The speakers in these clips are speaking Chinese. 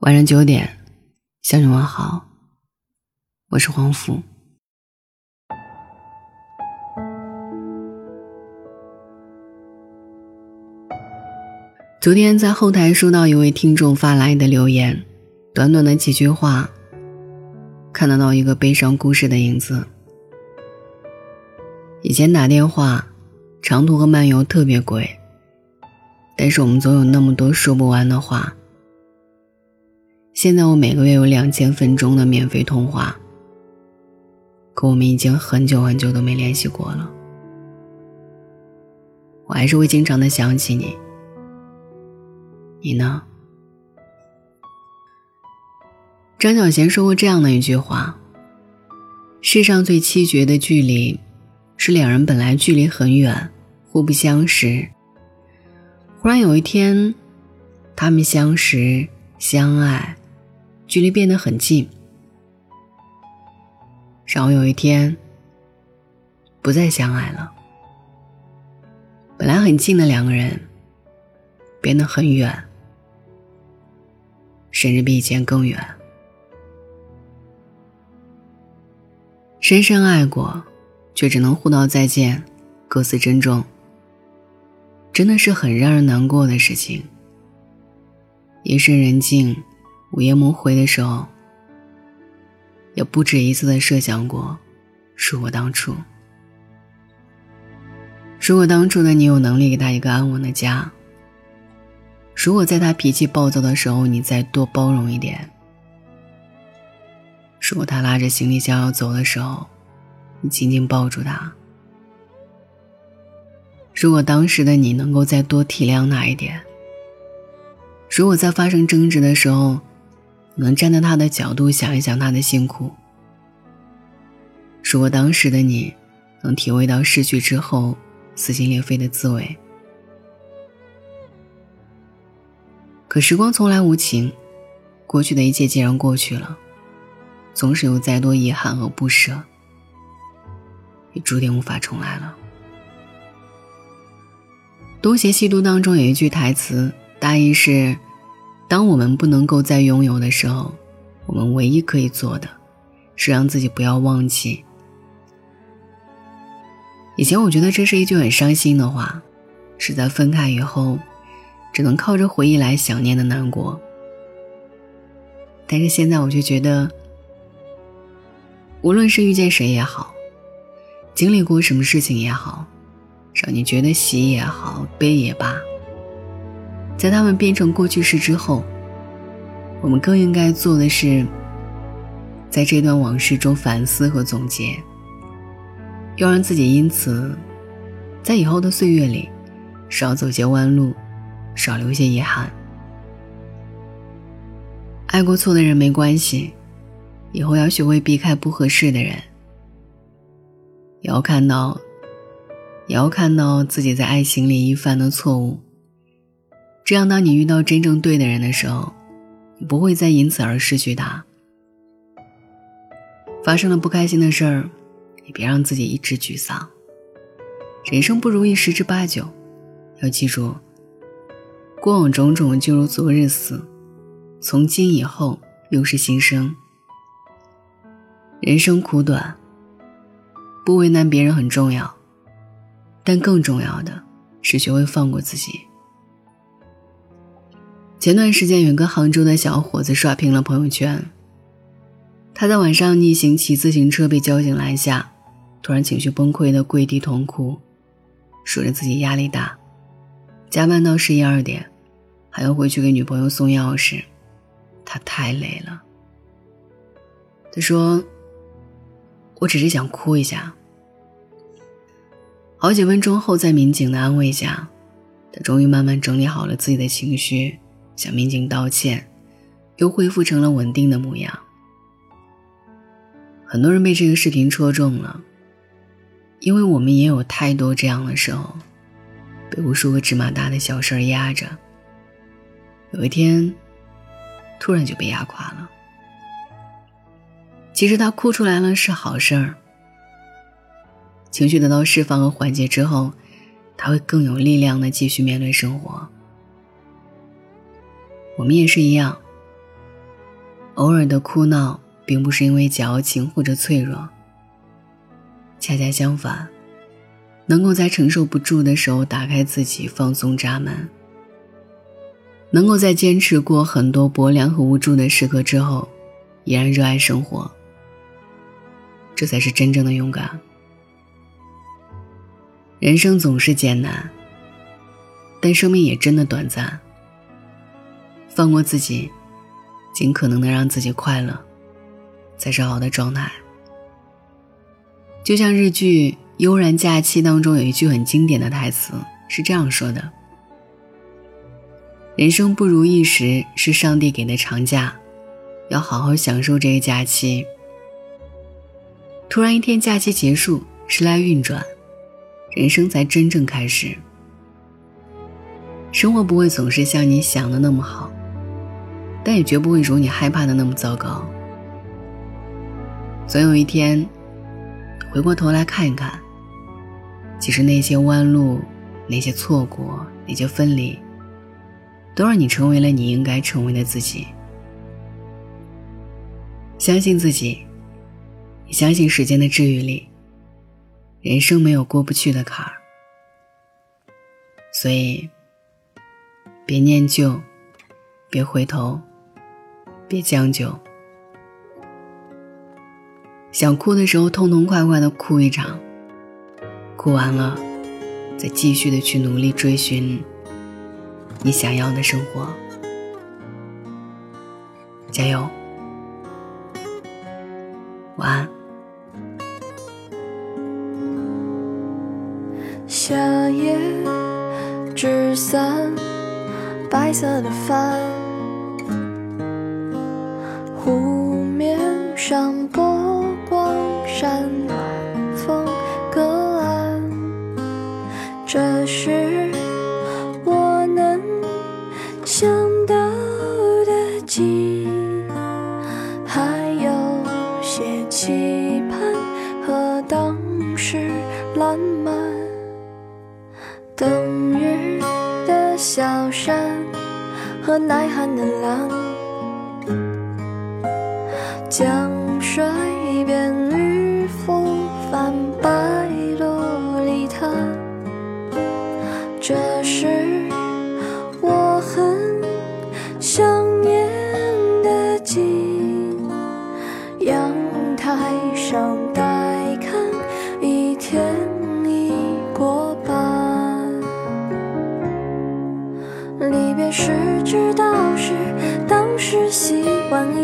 晚上九点，向你问好，我是黄福。昨天在后台收到一位听众发来的留言，短短的几句话，看得到一个悲伤故事的影子。以前打电话，长途和漫游特别贵，但是我们总有那么多说不完的话。现在我每个月有两千分钟的免费通话，可我们已经很久很久都没联系过了。我还是会经常的想起你，你呢？张小娴说过这样的一句话：“世上最凄绝的距离，是两人本来距离很远，互不相识，忽然有一天，他们相识相爱。”距离变得很近，然后有一天，不再相爱了。本来很近的两个人，变得很远，甚至比以前更远。深深爱过，却只能互道再见，各自珍重，真的是很让人难过的事情。夜深人静。午夜梦回的时候，也不止一次的设想过，如果当初，如果当初的你有能力给他一个安稳的家，如果在他脾气暴躁的时候你再多包容一点，如果他拉着行李箱要走的时候，你紧紧抱住他，如果当时的你能够再多体谅他一点，如果在发生争执的时候。能站在他的角度想一想他的辛苦。如果当时的你能体会到失去之后撕心裂肺的滋味，可时光从来无情，过去的一切既然过去了，纵使有再多遗憾和不舍，也注定无法重来了。《东邪西毒》当中有一句台词，大意是。当我们不能够再拥有的时候，我们唯一可以做的，是让自己不要忘记。以前我觉得这是一句很伤心的话，是在分开以后，只能靠着回忆来想念的难过。但是现在我就觉得，无论是遇见谁也好，经历过什么事情也好，让你觉得喜也好，悲也罢。在他们变成过去式之后，我们更应该做的是，在这段往事中反思和总结，要让自己因此，在以后的岁月里，少走些弯路，少留些遗憾。爱过错的人没关系，以后要学会避开不合适的人，也要看到，也要看到自己在爱情里一犯的错误。这样，当你遇到真正对的人的时候，你不会再因此而失去他。发生了不开心的事儿，也别让自己一直沮丧。人生不如意十之八九，要记住，过往种种就如昨日死，从今以后又是新生。人生苦短，不为难别人很重要，但更重要的是学会放过自己。前段时间，有个杭州的小伙子刷屏了朋友圈。他在晚上逆行骑自行车被交警拦下，突然情绪崩溃的跪地痛哭，说着自己压力大，加班到十一二点，还要回去给女朋友送钥匙，他太累了。他说：“我只是想哭一下。”好几分钟后，在民警的安慰下，他终于慢慢整理好了自己的情绪。向民警道歉，又恢复成了稳定的模样。很多人被这个视频戳中了，因为我们也有太多这样的时候，被无数个芝麻大的小事压着，有一天，突然就被压垮了。其实他哭出来了是好事儿，情绪得到释放和缓解之后，他会更有力量的继续面对生活。我们也是一样，偶尔的哭闹，并不是因为矫情或者脆弱。恰恰相反，能够在承受不住的时候打开自己，放松闸门；能够在坚持过很多薄凉和无助的时刻之后，依然热爱生活。这才是真正的勇敢。人生总是艰难，但生命也真的短暂。放过自己。尽可能的让自己快乐，才是好的状态。就像日剧《悠然假期》当中有一句很经典的台词，是这样说的：“人生不如意时是上帝给的长假，要好好享受这个假期。突然一天假期结束，时来运转，人生才真正开始。生活不会总是像你想的那么好。”但也绝不会如你害怕的那么糟糕。总有一天，回过头来看一看，其实那些弯路、那些错过、那些分离，都让你成为了你应该成为的自己。相信自己，也相信时间的治愈力。人生没有过不去的坎儿，所以别念旧，别回头。别将就，想哭的时候痛痛快快的哭一场，哭完了，再继续的去努力追寻你想要的生活。加油，晚安。夏夜纸伞，白色的帆。上波光闪，暖风隔岸。这是我能想到的景，还有些期盼和当时烂漫。冬日的小山和耐寒的狼。江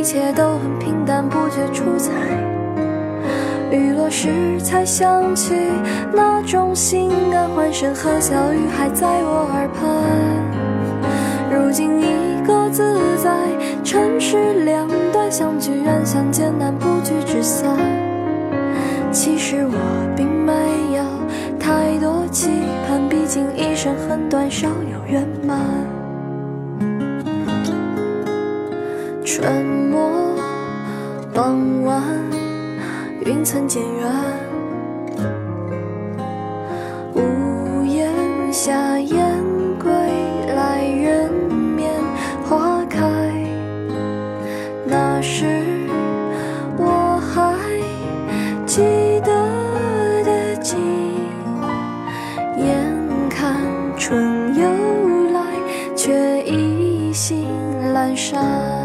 一切都很平。淡不觉出彩，雨落时才想起那种心安，欢声和笑语还在我耳畔。如今你各自在城市两端，相聚远，相见难，不聚只散。其实我并没有太多期盼，毕竟一生很短，少有圆满。春。傍晚，云层渐远，屋檐下燕归来，人面花开。那时我还记得的景，眼看春又来，却意兴阑珊。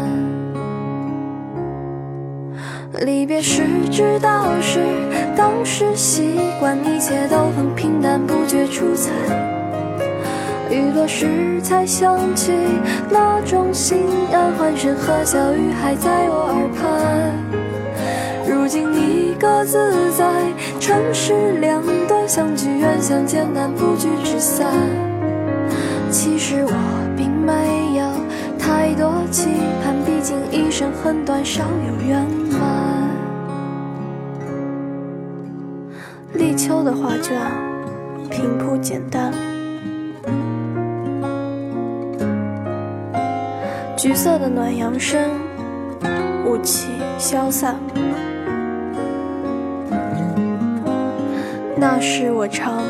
离别时知道是当时习惯，一切都很平淡，不觉出彩。雨落时才想起那种心安，欢声和笑语还在我耳畔。如今你各自在城市两端，相聚远，相见难，不聚只散。其实我并没有太多期盼，毕竟一生很短，少有圆满。画卷，平铺简单，橘色的暖阳升，雾气消散。那是我常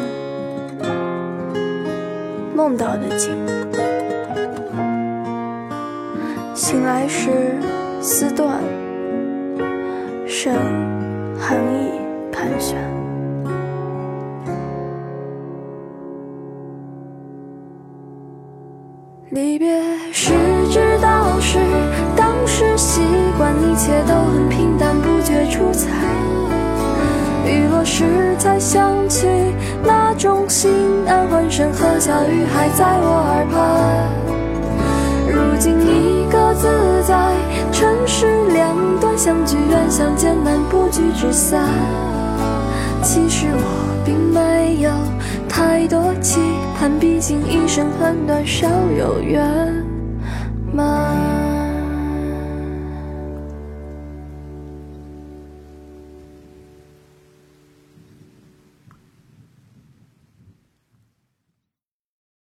梦到的景，醒来时丝断，生寒意盘旋。时才想起那种心安，欢声和笑语还在我耳畔。如今你各自在城市两端，相聚远，相见难，不聚只散。其实我并没有太多期盼，毕竟一生很短，少有圆满。